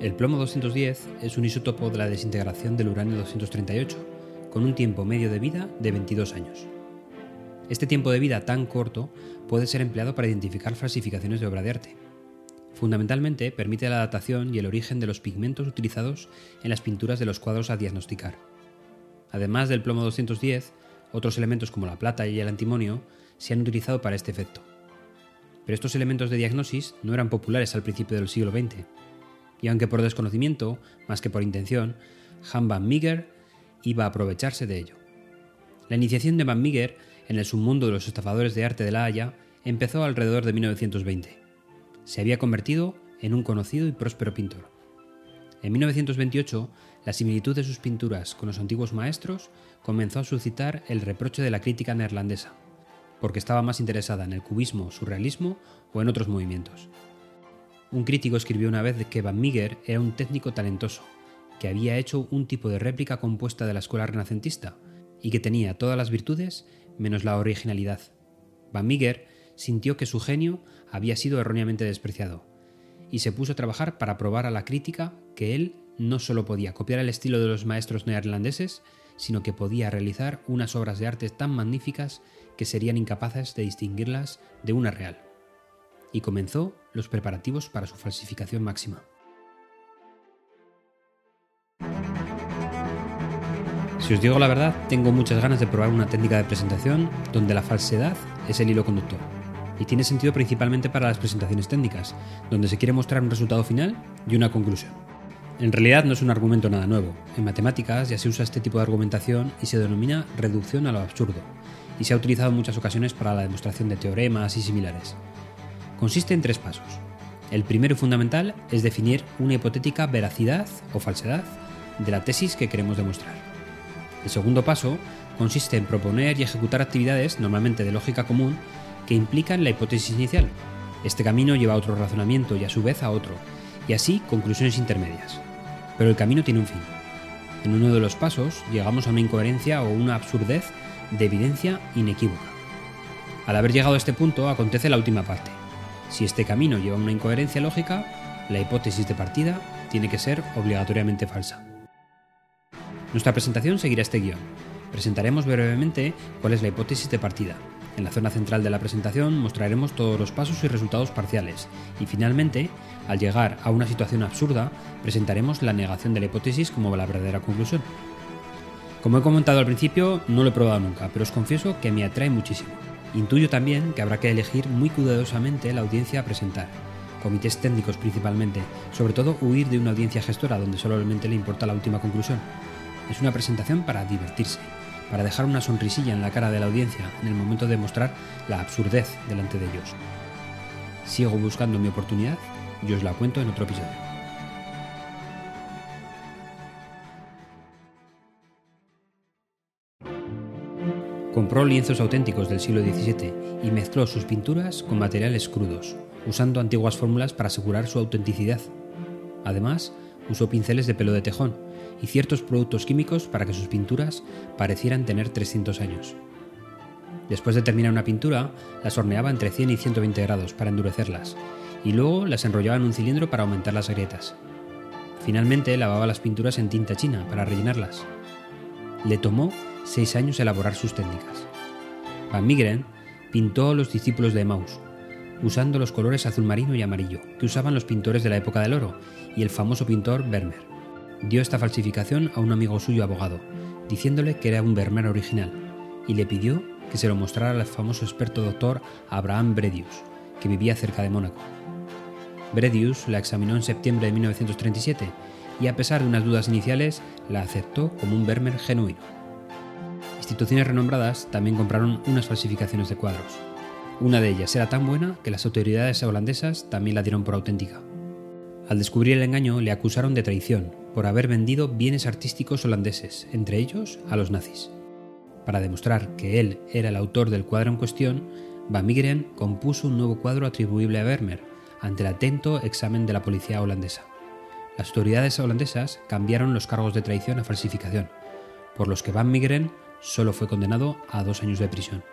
El plomo 210 es un isótopo de la desintegración del uranio 238, con un tiempo medio de vida de 22 años. Este tiempo de vida tan corto puede ser empleado para identificar falsificaciones de obra de arte. Fundamentalmente permite la datación y el origen de los pigmentos utilizados en las pinturas de los cuadros a diagnosticar. Además del plomo 210, otros elementos como la plata y el antimonio se han utilizado para este efecto. Pero estos elementos de diagnosis no eran populares al principio del siglo XX, y aunque por desconocimiento, más que por intención, Han van Meeger iba a aprovecharse de ello. La iniciación de Van Meeger en el submundo de los estafadores de arte de La Haya empezó alrededor de 1920. Se había convertido en un conocido y próspero pintor. En 1928, la similitud de sus pinturas con los antiguos maestros comenzó a suscitar el reproche de la crítica neerlandesa, porque estaba más interesada en el cubismo, surrealismo o en otros movimientos. Un crítico escribió una vez que Van Meeger era un técnico talentoso, que había hecho un tipo de réplica compuesta de la escuela renacentista y que tenía todas las virtudes menos la originalidad. Van Meeger sintió que su genio había sido erróneamente despreciado y se puso a trabajar para probar a la crítica que él no solo podía copiar el estilo de los maestros neerlandeses, sino que podía realizar unas obras de arte tan magníficas que serían incapaces de distinguirlas de una real y comenzó los preparativos para su falsificación máxima. Si os digo la verdad, tengo muchas ganas de probar una técnica de presentación donde la falsedad es el hilo conductor. Y tiene sentido principalmente para las presentaciones técnicas, donde se quiere mostrar un resultado final y una conclusión. En realidad no es un argumento nada nuevo. En matemáticas ya se usa este tipo de argumentación y se denomina reducción a lo absurdo, y se ha utilizado en muchas ocasiones para la demostración de teoremas y similares. Consiste en tres pasos. El primero y fundamental es definir una hipotética veracidad o falsedad de la tesis que queremos demostrar. El segundo paso consiste en proponer y ejecutar actividades, normalmente de lógica común, que implican la hipótesis inicial. Este camino lleva a otro razonamiento y a su vez a otro, y así conclusiones intermedias. Pero el camino tiene un fin. En uno de los pasos llegamos a una incoherencia o una absurdez de evidencia inequívoca. Al haber llegado a este punto acontece la última parte, si este camino lleva una incoherencia lógica, la hipótesis de partida tiene que ser obligatoriamente falsa. Nuestra presentación seguirá este guion. Presentaremos brevemente cuál es la hipótesis de partida. En la zona central de la presentación mostraremos todos los pasos y resultados parciales. Y finalmente, al llegar a una situación absurda, presentaremos la negación de la hipótesis como la verdadera conclusión. Como he comentado al principio, no lo he probado nunca, pero os confieso que me atrae muchísimo. Intuyo también que habrá que elegir muy cuidadosamente la audiencia a presentar, comités técnicos principalmente, sobre todo huir de una audiencia gestora donde solamente le importa la última conclusión. Es una presentación para divertirse, para dejar una sonrisilla en la cara de la audiencia en el momento de mostrar la absurdez delante de ellos. Sigo buscando mi oportunidad y os la cuento en otro episodio. Compró lienzos auténticos del siglo XVII y mezcló sus pinturas con materiales crudos, usando antiguas fórmulas para asegurar su autenticidad. Además, usó pinceles de pelo de tejón y ciertos productos químicos para que sus pinturas parecieran tener 300 años. Después de terminar una pintura, las horneaba entre 100 y 120 grados para endurecerlas, y luego las enrollaba en un cilindro para aumentar las grietas. Finalmente lavaba las pinturas en tinta china para rellenarlas. Le tomó seis años elaborar sus técnicas. Van Migren pintó a los discípulos de Emmaus, usando los colores azul marino y amarillo que usaban los pintores de la época del oro y el famoso pintor Vermeer. Dio esta falsificación a un amigo suyo abogado, diciéndole que era un Vermeer original, y le pidió que se lo mostrara al famoso experto doctor Abraham Bredius, que vivía cerca de Mónaco. Bredius la examinó en septiembre de 1937 y a pesar de unas dudas iniciales la aceptó como un Vermeer genuino. Instituciones renombradas también compraron unas falsificaciones de cuadros. Una de ellas era tan buena que las autoridades holandesas también la dieron por auténtica. Al descubrir el engaño le acusaron de traición por haber vendido bienes artísticos holandeses, entre ellos a los nazis. Para demostrar que él era el autor del cuadro en cuestión, Van Meegeren compuso un nuevo cuadro atribuible a Vermeer ante el atento examen de la policía holandesa. Las autoridades holandesas cambiaron los cargos de traición a falsificación, por los que Van Meegeren solo fue condenado a dos años de prisión.